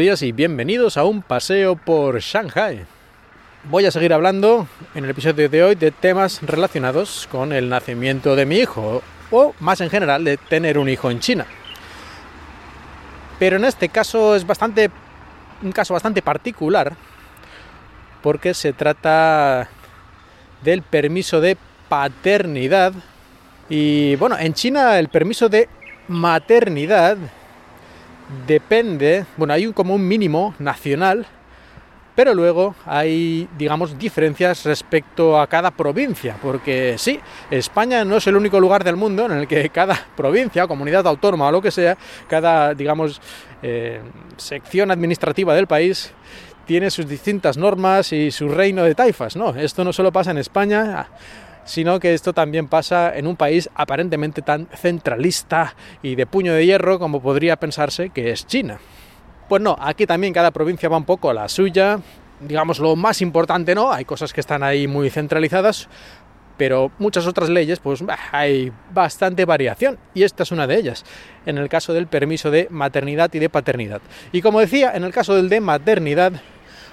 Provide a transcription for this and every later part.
Y bienvenidos a un paseo por Shanghai. Voy a seguir hablando en el episodio de hoy de temas relacionados con el nacimiento de mi hijo o más en general de tener un hijo en China. Pero en este caso es bastante un caso bastante particular porque se trata del permiso de paternidad y bueno, en China el permiso de maternidad depende, bueno, hay un, como un mínimo nacional, pero luego hay, digamos, diferencias respecto a cada provincia, porque sí, España no es el único lugar del mundo en el que cada provincia, comunidad autónoma o lo que sea, cada, digamos, eh, sección administrativa del país tiene sus distintas normas y su reino de taifas, ¿no? Esto no solo pasa en España, sino que esto también pasa en un país aparentemente tan centralista y de puño de hierro como podría pensarse que es China. Pues no, aquí también cada provincia va un poco a la suya, digamos lo más importante no, hay cosas que están ahí muy centralizadas, pero muchas otras leyes pues hay bastante variación y esta es una de ellas, en el caso del permiso de maternidad y de paternidad. Y como decía, en el caso del de maternidad,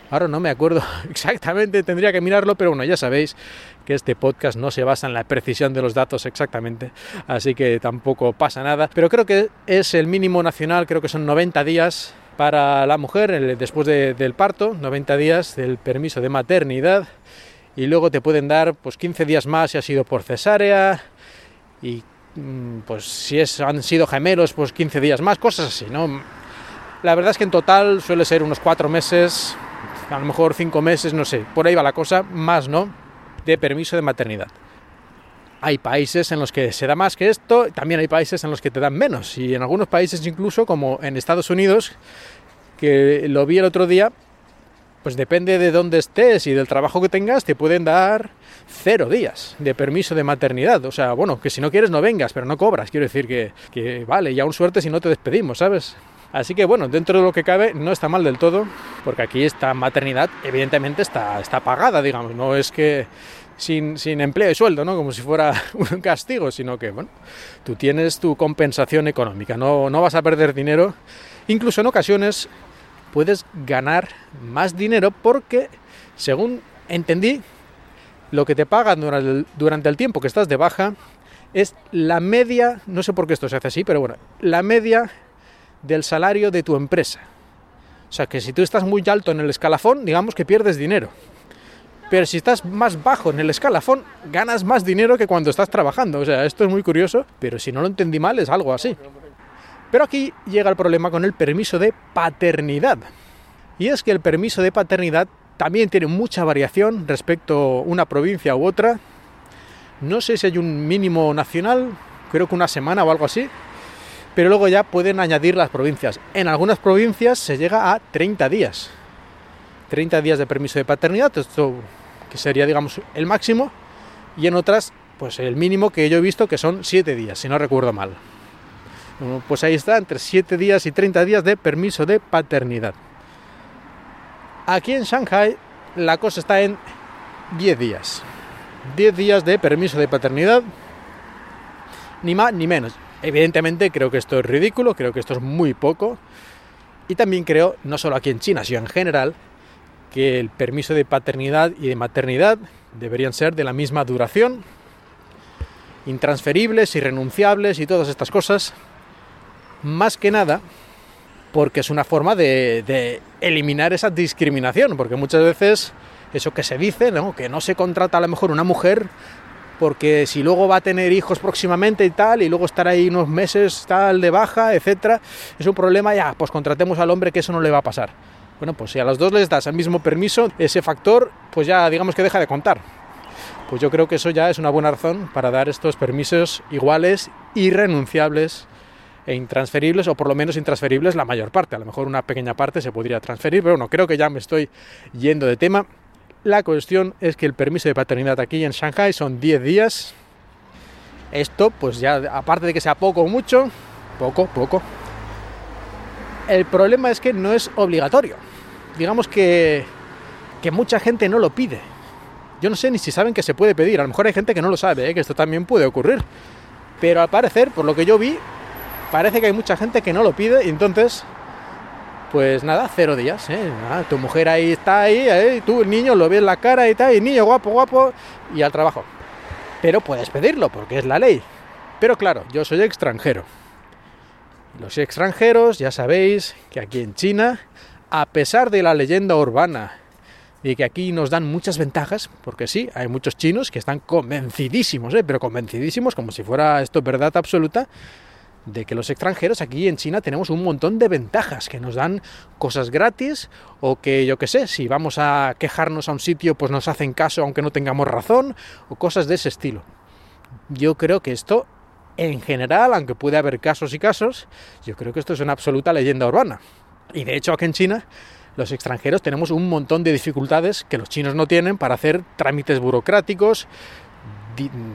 Ahora no me acuerdo exactamente, tendría que mirarlo, pero bueno, ya sabéis que este podcast no se basa en la precisión de los datos exactamente, así que tampoco pasa nada. Pero creo que es el mínimo nacional, creo que son 90 días para la mujer después del parto, 90 días del permiso de maternidad y luego te pueden dar pues 15 días más si ha sido por cesárea y mm, pues si es, han sido gemelos pues 15 días más, cosas así, ¿no? La verdad es que en total suele ser unos 4 meses, a lo mejor cinco meses, no sé, por ahí va la cosa, más no, de permiso de maternidad. Hay países en los que se da más que esto, también hay países en los que te dan menos, y en algunos países incluso, como en Estados Unidos, que lo vi el otro día, pues depende de dónde estés y del trabajo que tengas, te pueden dar cero días de permiso de maternidad. O sea, bueno, que si no quieres no vengas, pero no cobras. Quiero decir que, que vale, y aún suerte si no te despedimos, ¿sabes? Así que bueno, dentro de lo que cabe no está mal del todo, porque aquí esta maternidad evidentemente está, está pagada, digamos, no es que sin, sin, empleo y sueldo, ¿no? Como si fuera un castigo, sino que, bueno, tú tienes tu compensación económica, no, no vas a perder dinero, incluso en ocasiones puedes ganar más dinero porque, según entendí, lo que te pagan durante el, durante el tiempo que estás de baja es la media, no sé por qué esto se hace así, pero bueno, la media del salario de tu empresa. O sea que si tú estás muy alto en el escalafón, digamos que pierdes dinero. Pero si estás más bajo en el escalafón, ganas más dinero que cuando estás trabajando. O sea, esto es muy curioso, pero si no lo entendí mal es algo así. Pero aquí llega el problema con el permiso de paternidad. Y es que el permiso de paternidad también tiene mucha variación respecto a una provincia u otra. No sé si hay un mínimo nacional, creo que una semana o algo así pero luego ya pueden añadir las provincias. En algunas provincias se llega a 30 días. 30 días de permiso de paternidad, esto que sería digamos el máximo, y en otras pues el mínimo que yo he visto que son 7 días, si no recuerdo mal. pues ahí está, entre 7 días y 30 días de permiso de paternidad. Aquí en Shanghai la cosa está en 10 días. 10 días de permiso de paternidad, ni más ni menos. Evidentemente creo que esto es ridículo, creo que esto es muy poco. Y también creo, no solo aquí en China, sino en general, que el permiso de paternidad y de maternidad deberían ser de la misma duración, intransferibles, irrenunciables y todas estas cosas. Más que nada porque es una forma de, de eliminar esa discriminación, porque muchas veces eso que se dice, ¿no? que no se contrata a lo mejor una mujer porque si luego va a tener hijos próximamente y tal, y luego estar ahí unos meses tal de baja, etcétera, es un problema, ya, pues contratemos al hombre que eso no le va a pasar. Bueno, pues si a los dos les das el mismo permiso, ese factor, pues ya digamos que deja de contar. Pues yo creo que eso ya es una buena razón para dar estos permisos iguales, irrenunciables e intransferibles, o por lo menos intransferibles la mayor parte. A lo mejor una pequeña parte se podría transferir, pero bueno, creo que ya me estoy yendo de tema. La cuestión es que el permiso de paternidad aquí en Shanghai son 10 días. Esto, pues ya, aparte de que sea poco o mucho, poco, poco. El problema es que no es obligatorio. Digamos que, que mucha gente no lo pide. Yo no sé ni si saben que se puede pedir. A lo mejor hay gente que no lo sabe, ¿eh? que esto también puede ocurrir. Pero al parecer, por lo que yo vi, parece que hay mucha gente que no lo pide y entonces pues nada, cero días. ¿eh? tu mujer ahí está ahí, ¿eh? tú el niño lo ves la cara y tal, y niño guapo, guapo, y al trabajo. Pero puedes pedirlo porque es la ley. Pero claro, yo soy extranjero. Los extranjeros, ya sabéis que aquí en China, a pesar de la leyenda urbana y que aquí nos dan muchas ventajas, porque sí, hay muchos chinos que están convencidísimos, ¿eh? pero convencidísimos como si fuera esto verdad absoluta, de que los extranjeros aquí en China tenemos un montón de ventajas, que nos dan cosas gratis o que yo qué sé, si vamos a quejarnos a un sitio pues nos hacen caso aunque no tengamos razón o cosas de ese estilo. Yo creo que esto en general, aunque puede haber casos y casos, yo creo que esto es una absoluta leyenda urbana. Y de hecho aquí en China los extranjeros tenemos un montón de dificultades que los chinos no tienen para hacer trámites burocráticos,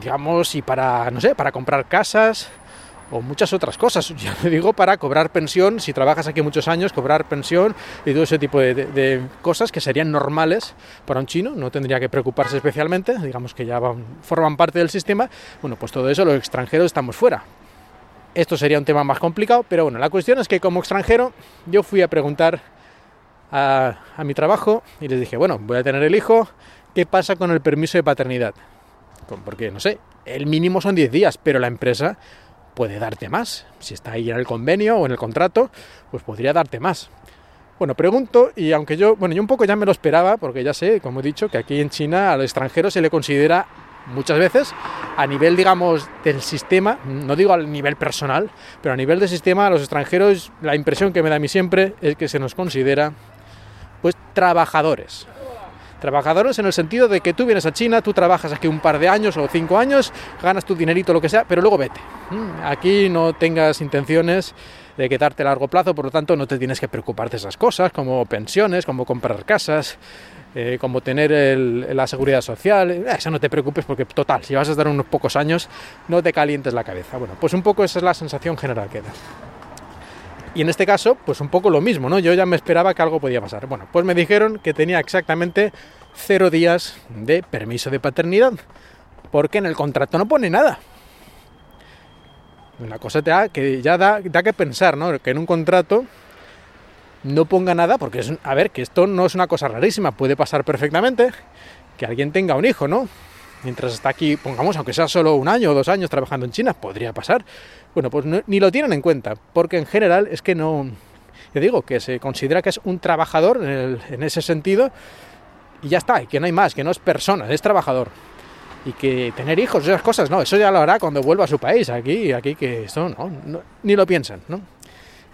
digamos, y para, no sé, para comprar casas, o muchas otras cosas. Ya te digo, para cobrar pensión, si trabajas aquí muchos años, cobrar pensión y todo ese tipo de, cosas que serían normales para un chino, no tendría que preocuparse especialmente, digamos que ya forman parte del sistema. Bueno, pues todo eso los extranjeros estamos fuera. Esto sería un tema más complicado, pero bueno, la cuestión es que como extranjero yo fui a preguntar a, a mi trabajo y les dije, bueno, voy a tener el hijo, ¿qué pasa con el permiso de paternidad? Porque, no sé, el mínimo son 10 días, pero la empresa puede darte más. Si está ahí en el convenio o en el contrato, pues podría darte más. Bueno, pregunto, y aunque yo, bueno, yo un poco ya me lo esperaba, porque ya sé, como he dicho, que aquí en China al extranjero se le considera muchas veces a nivel, digamos, del sistema, no digo al nivel personal, pero a nivel del sistema, a los extranjeros, la impresión que me da a mí siempre es que se nos considera, pues, trabajadores. Trabajadores en el sentido de que tú vienes a China, tú trabajas aquí un par de años o cinco años, ganas tu dinerito, lo que sea, pero luego vete. Mm, aquí no tengas intenciones de quedarte a largo plazo, por lo tanto no te tienes que preocupar de esas cosas, como pensiones, como comprar casas, eh, como tener la seguridad social, eh, eso no te preocupes porque total, si vas a estar unos pocos años, no te calientes la cabeza. Bueno, pues un poco esa es la sensación general que da. Y en este caso, pues un poco lo mismo, ¿no? Yo ya me esperaba que algo podía pasar. Bueno, pues me dijeron que tenía exactamente cero días de permiso de paternidad, porque en el contrato no pone nada. Una cosa que ya da, da que pensar, ¿no? Que en un contrato no ponga nada, porque es, a ver, que esto no es una cosa rarísima, puede pasar perfectamente que alguien tenga un hijo, ¿no? Mientras está aquí, pongamos, aunque sea solo un año o dos años trabajando en China, podría pasar. Bueno, pues ni lo tienen en cuenta, porque en general es que no, yo digo, que se considera que es un trabajador en, ese sentido y ya está, y que no hay más, que no es persona, es trabajador. Y que tener hijos, esas cosas, no, eso ya lo hará cuando vuelva a su país, aquí, aquí que eso no, ni lo piensan, ¿no?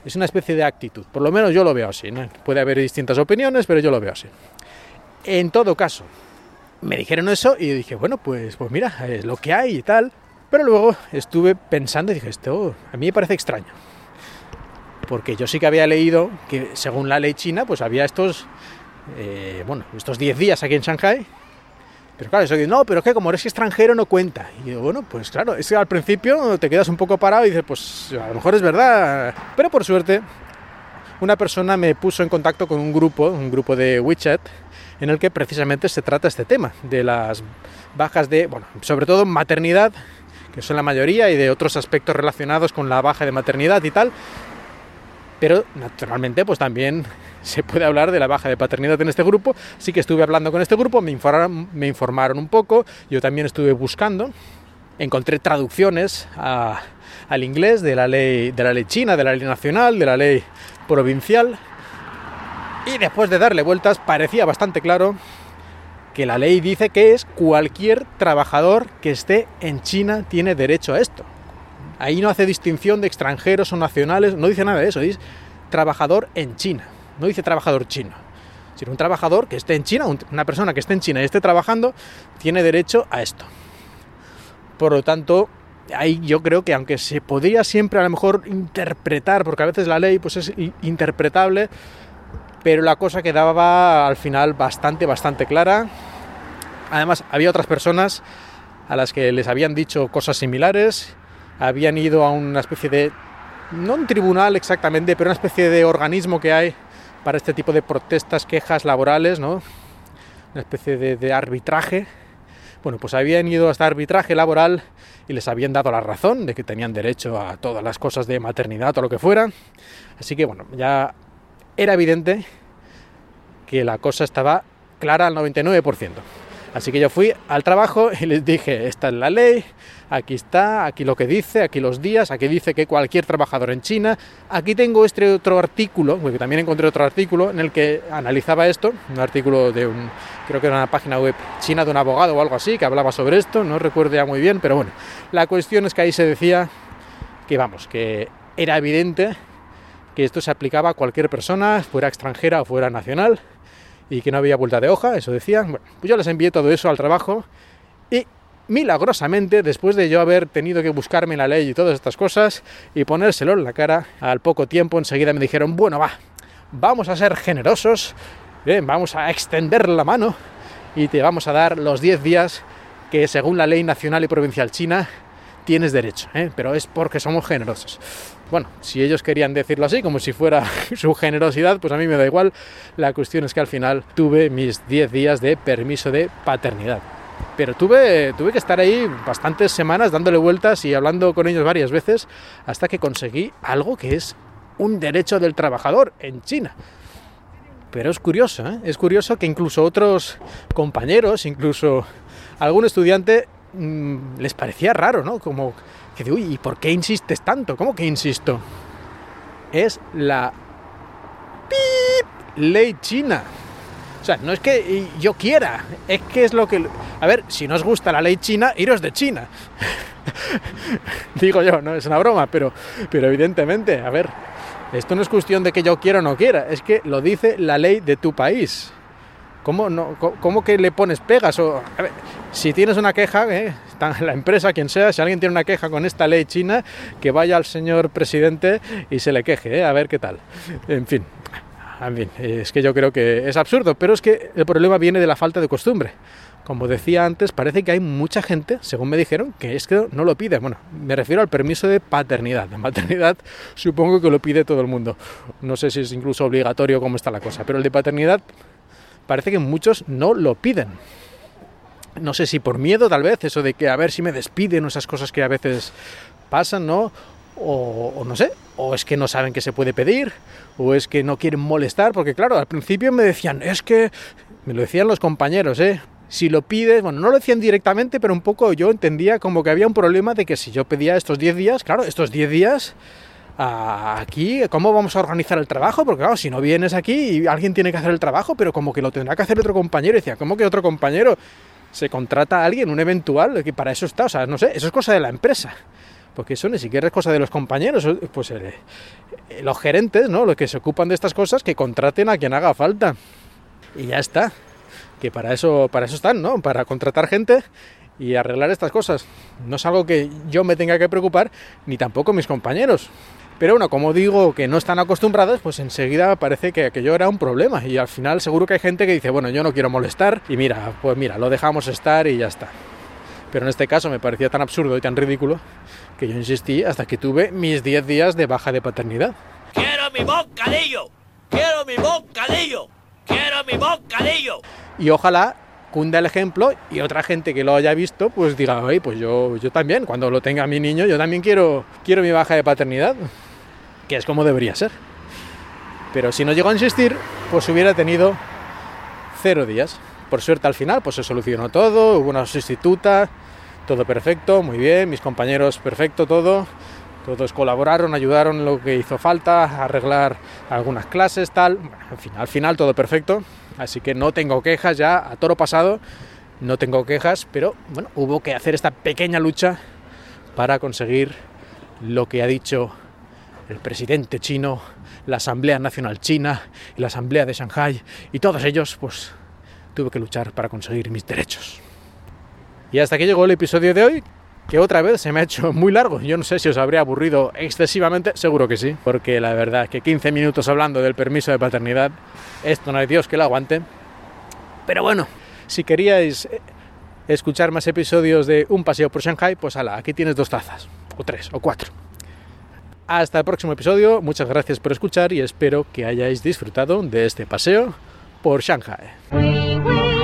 Es una especie de actitud, por lo menos yo lo veo así, ¿no? Puede haber distintas opiniones, pero yo lo veo así. En todo caso, me dijeron eso y dije, bueno, pues, pues mira, es lo que hay y tal. Pero luego estuve pensando y dije, esto a mí me parece extraño. Porque yo sí que había leído que según la ley china, pues había estos, eh, bueno, estos 10 días aquí en Shanghai. Pero claro, eso que no, pero que como eres extranjero no cuenta. Y digo, bueno, pues claro, es que al principio te quedas un poco parado y dices, pues a lo mejor es verdad. Pero por suerte, una persona me puso en contacto con un grupo, un grupo de WeChat, en el que precisamente se trata este tema, de las bajas de, bueno, sobre todo maternidad que son la mayoría, y de otros aspectos relacionados con la baja de maternidad y tal. Pero naturalmente, pues también se puede hablar de la baja de paternidad en este grupo. Sí que estuve hablando con este grupo, me informaron, me informaron un poco, yo también estuve buscando, encontré traducciones al inglés de la ley de la ley china, de la ley nacional, de la ley provincial. Y después de darle vueltas parecía bastante claro que la ley dice que es cualquier trabajador que esté en China tiene derecho a esto. Ahí no hace distinción de extranjeros o nacionales, no dice nada de eso, dice trabajador en China, no dice trabajador chino. Sino un trabajador que esté en China, una persona que esté en China y esté trabajando, tiene derecho a esto. Por lo tanto, ahí yo creo que aunque se podría siempre a lo mejor interpretar, porque a veces la ley pues es interpretable, pero la cosa quedaba al final bastante, bastante clara. Además, había otras personas a las que les habían dicho cosas similares, habían ido a una especie de, no un tribunal exactamente, pero una especie de organismo que hay para este tipo de protestas, quejas laborales, ¿no? Una especie de, de arbitraje. Bueno, pues habían ido hasta arbitraje laboral y les habían dado la razón de que tenían derecho a todas las cosas de maternidad o lo que fuera. Así que bueno, ya era evidente que la cosa estaba clara al 99%. Así que yo fui al trabajo y les dije, esta es la ley, aquí está, aquí lo que dice, aquí los días, aquí dice que cualquier trabajador en China, aquí tengo este otro artículo, porque también encontré otro artículo en el que analizaba esto, un artículo de un, creo que era una página web china de un abogado o algo así, que hablaba sobre esto, no recuerdo ya muy bien, pero bueno, la cuestión es que ahí se decía que vamos, que era evidente que esto se aplicaba a cualquier persona, fuera extranjera o fuera nacional, y que no había vuelta de hoja, eso decían. Bueno, pues yo les envié todo eso al trabajo y milagrosamente, después de yo haber tenido que buscarme la ley y todas estas cosas y ponérselo en la cara, al poco tiempo enseguida me dijeron, bueno, va, vamos a ser generosos, vamos a extender la mano y te vamos a dar los 10 días que según la ley nacional y provincial china tienes derecho, ¿eh? pero es porque somos generosos. Bueno, si ellos querían decirlo así, como si fuera su generosidad, pues a mí me da igual. La cuestión es que al final tuve mis 10 días de permiso de paternidad. Pero tuve, tuve que estar ahí bastantes semanas dándole vueltas y hablando con ellos varias veces hasta que conseguí algo que es un derecho del trabajador en China. Pero es curioso, ¿eh? es curioso que incluso otros compañeros, incluso algún estudiante, mmm, les parecía raro, ¿no? Como ¿y por qué insistes tanto? ¿Cómo que insisto? Es la ley china. O sea, no es que yo quiera, es que es lo que... A ver, si no os gusta la ley china, iros de China. Digo yo, no es una broma, pero, pero evidentemente, a ver, esto no es cuestión de que yo quiera o no quiera, es que lo dice la ley de tu país. ¿Cómo, no, cómo que le pones pegas? O, a ver, si tienes una queja, eh, la empresa, quien sea, si alguien tiene una queja con esta ley china, que vaya al señor presidente y se le queje, eh, a ver qué tal. En fin, en fin, es que yo creo que es absurdo, pero es que el problema viene de la falta de costumbre. Como decía antes, parece que hay mucha gente, según me dijeron, que es que no lo pide. Bueno, me refiero al permiso de paternidad. De maternidad supongo que lo pide todo el mundo. No sé si es incluso obligatorio cómo está la cosa, pero el de paternidad parece que muchos no lo piden no sé si por miedo tal vez, eso de que a ver si me despiden, esas cosas que a veces pasan, ¿no? O, no sé, o es que no saben que se puede pedir, o es que no quieren molestar, porque claro, al principio me decían, es que, me lo decían los compañeros, ¿eh? Si lo pides, bueno, no lo decían directamente, pero un poco yo entendía como que había un problema de que si yo pedía estos 10 días, claro, estos 10 días aquí, ¿cómo vamos a organizar el trabajo? Porque claro, si no vienes aquí y alguien tiene que hacer el trabajo, pero como que lo tendrá que hacer otro compañero, decía, ¿cómo que otro compañero? Se contrata a alguien, un eventual, que para eso está, o sea, no sé, eso es cosa de la empresa. Porque eso ni siquiera es cosa de los compañeros, pues eh, eh, los gerentes, ¿no? Los que se ocupan de estas cosas, que contraten a quien haga falta. Y ya está. Que para eso, para eso están, ¿no? Para contratar gente y arreglar estas cosas. No es algo que yo me tenga que preocupar, ni tampoco mis compañeros. Pero bueno, como digo que no están acostumbrados, pues enseguida parece que aquello era un problema. Y al final seguro que hay gente que dice, bueno, yo no quiero molestar. Y mira, pues mira, lo dejamos estar y ya está. Pero en este caso me parecía tan absurdo y tan ridículo que yo insistí hasta que tuve mis 10 días de baja de paternidad. ¡Quiero mi bocadillo! ¡Quiero mi bocadillo! ¡Quiero mi bocadillo! Y ojalá cunda el ejemplo y otra gente que lo haya visto pues diga, oye, pues yo, yo también, cuando lo tenga mi niño, yo también quiero, quiero mi baja de paternidad que es como debería ser. Pero si no llegó a insistir, pues hubiera tenido cero días. Por suerte al final, pues se solucionó todo, hubo una sustituta, todo perfecto, muy bien, mis compañeros perfecto, todo. Todos colaboraron, ayudaron lo que hizo falta, arreglar algunas clases, tal. Bueno, en fin, al final todo perfecto. Así que no tengo quejas ya, a toro pasado, no tengo quejas, pero bueno, hubo que hacer esta pequeña lucha para conseguir lo que ha dicho el presidente chino, la Asamblea Nacional China la Asamblea de Shanghai y todos ellos, pues tuve que luchar para conseguir mis derechos. Y hasta aquí llegó el episodio de hoy, que otra vez se me ha hecho muy largo. Yo no sé si os habría aburrido excesivamente, seguro que sí, porque la verdad es que 15 minutos hablando del permiso de paternidad, esto no hay Dios que lo aguante. Pero bueno, si queríais escuchar más episodios de Un paseo por Shanghai, pues ala, aquí tienes dos tazas, o tres, o cuatro. Hasta el próximo episodio, muchas gracias por escuchar y espero que hayáis disfrutado de este paseo por Shanghai.